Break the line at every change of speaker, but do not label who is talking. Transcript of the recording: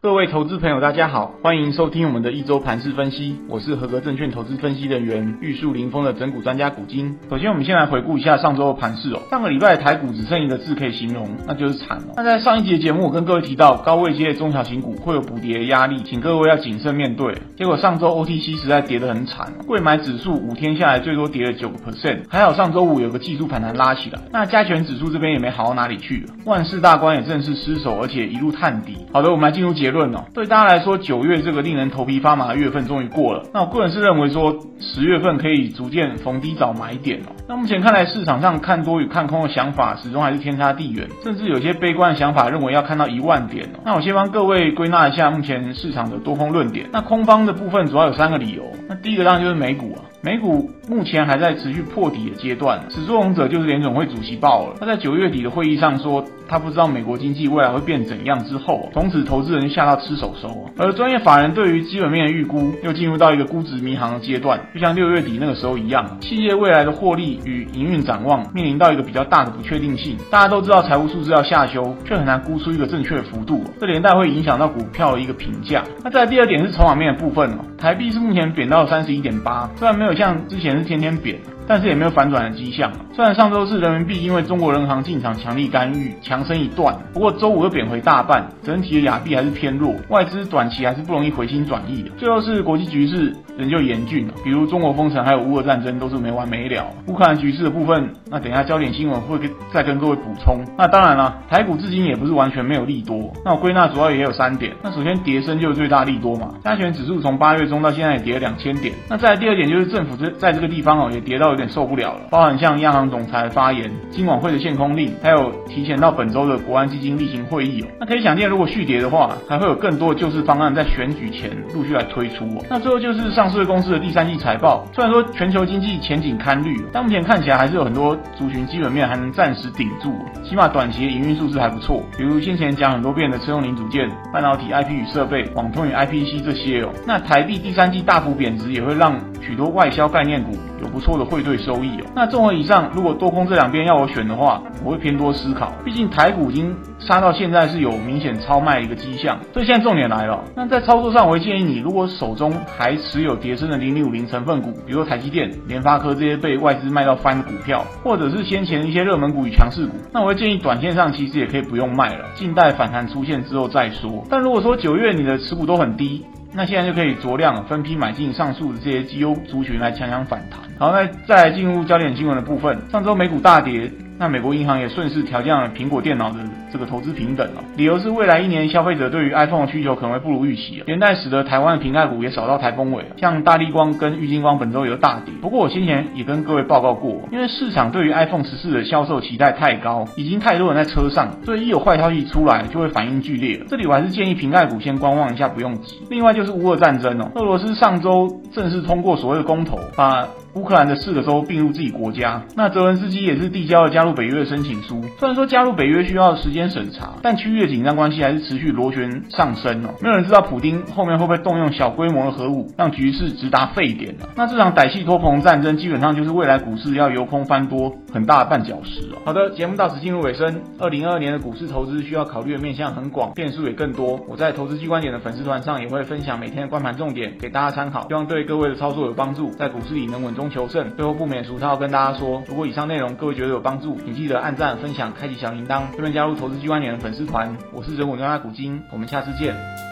各位投资朋友，大家好，欢迎收听我们的一周盘市分析。我是合格证券投资分析人员玉树临风的整股专家古今。首先，我们先来回顾一下上周的盘市哦。上个礼拜台股只剩一个字可以形容，那就是惨哦。那在上一集的节目，我跟各位提到高位阶的中小型股会有补跌的压力，请各位要谨慎面对。结果上周 OTC 实在跌得很惨哦，柜买指数五天下来最多跌了九个 percent，还好上周五有个技术反弹拉起来。那加权指数这边也没好到哪里去，万事大关也正式失守，而且一路探底。好的，我们来进入节结论哦。对大家。来说，九月这个令人头皮发麻的月份终于过了。那我个人是认为说，十月份可以逐渐逢低找买点哦。那目前看来，市场上看多与看空的想法始终还是天差地远，甚至有些悲观的想法认为要看到一万点哦。那我先帮各位归纳一下目前市场的多空论点。那空方的部分主要有三个理由。那第一个当然就是美股啊。美股目前还在持续破底的阶段，始作俑者就是联总会主席鲍尔。他在九月底的会议上说，他不知道美国经济未来会变怎样之后，从此投资人吓到吃手手。而专业法人对于基本面的预估又进入到一个估值迷航的阶段，就像六月底那个时候一样，企业未来的获利与营运展望面临到一个比较大的不确定性。大家都知道财务数字要下修，却很难估出一个正确的幅度，这连带会影响到股票的一个评价。那再来第二点是筹码面的部分哦，台币是目前贬到三十一点八，虽然没有像之前天天扁。但是也没有反转的迹象。虽然上周四人民币因为中国人行进场强力干预，强升一段，不过周五又贬回大半，整体的亚币还是偏弱，外资短期还是不容易回心转意的。最后是国际局势仍旧严峻，比如中国封城还有乌俄战争都是没完没了。乌克兰局势的部分，那等一下焦点新闻会再跟各位补充。那当然了，台股至今也不是完全没有利多。那我归纳主要也有三点。那首先跌升就是最大利多嘛，加权指数从八月中到现在也跌了两千点。那再来第二点就是政府这在这个地方哦也跌到。有点受不了了，包含像央行总裁的发言、金管会的限空令，还有提前到本周的国安基金例行会议哦。那可以想见，如果续跌的话，还会有更多的救市方案在选举前陆续来推出哦。那最后就是上市公司的第三季财报，虽然说全球经济前景堪虑，但目前看起来还是有很多族群基本面还能暂时顶住，起码短期的营运数字还不错。比如先前讲很多遍的车用零组件、半导体、IP 与设备、网通与 IPC 这些哦。那台币第三季大幅贬值，也会让许多外销概念股有不错的汇兑收益哦。那综合以上，如果多空这两边要我选的话，我会偏多思考。毕竟台股已经杀到现在是有明显超卖一个迹象。所以现在重点来了，那在操作上，我会建议你，如果手中还持有跌升的零零五零成分股，比如说台积电、联发科这些被外资卖到翻的股票，或者是先前一些热门股与强势股，那我会建议短线上其实也可以不用卖了，静待反弹出现之后再说。但如果说九月你的持股都很低，那现在就可以酌量分批买进上述的这些绩优族群来强强反弹。好，那再进入焦点新闻的部分。上周美股大跌。那美国银行也顺势调降了苹果电脑的这个投资平等了，理由是未来一年消费者对于 iPhone 的需求可能会不如预期，连带使得台湾的苹概股也扫到台风尾，像大立光跟玉晶光本周也有大跌。不过我先前也跟各位报告过，因为市场对于 iPhone 十四的销售期待太高，已经太多人在车上，所以一有坏消息出来就会反应剧烈。这里我还是建议苹概股先观望一下，不用急。另外就是乌俄战争哦，俄罗斯上周正式通过所谓的公投，把乌克兰的四个州并入自己国家，那泽文斯基也是递交了加入北约的申请书。虽然说加入北约需要时间审查，但区域的紧张关系还是持续螺旋上升哦。没有人知道普丁后面会不会动用小规模的核武，让局势直达沸点呢？那这场歹戏拖棚战争基本上就是未来股市要由空翻多很大的绊脚石哦。好的，节目到此进入尾声。二零二二年的股市投资需要考虑的面向很广，变数也更多。我在投资机观点的粉丝团上也会分享每天的观盘重点给大家参考，希望对各位的操作有帮助，在股市里能稳中求胜。最后不免俗套，跟大家说，如果以上内容各位觉得有帮助，请记得按赞、分享、开启小铃铛，顺便加入投资机关联的粉丝团。我是人文专家古今，我们下次见。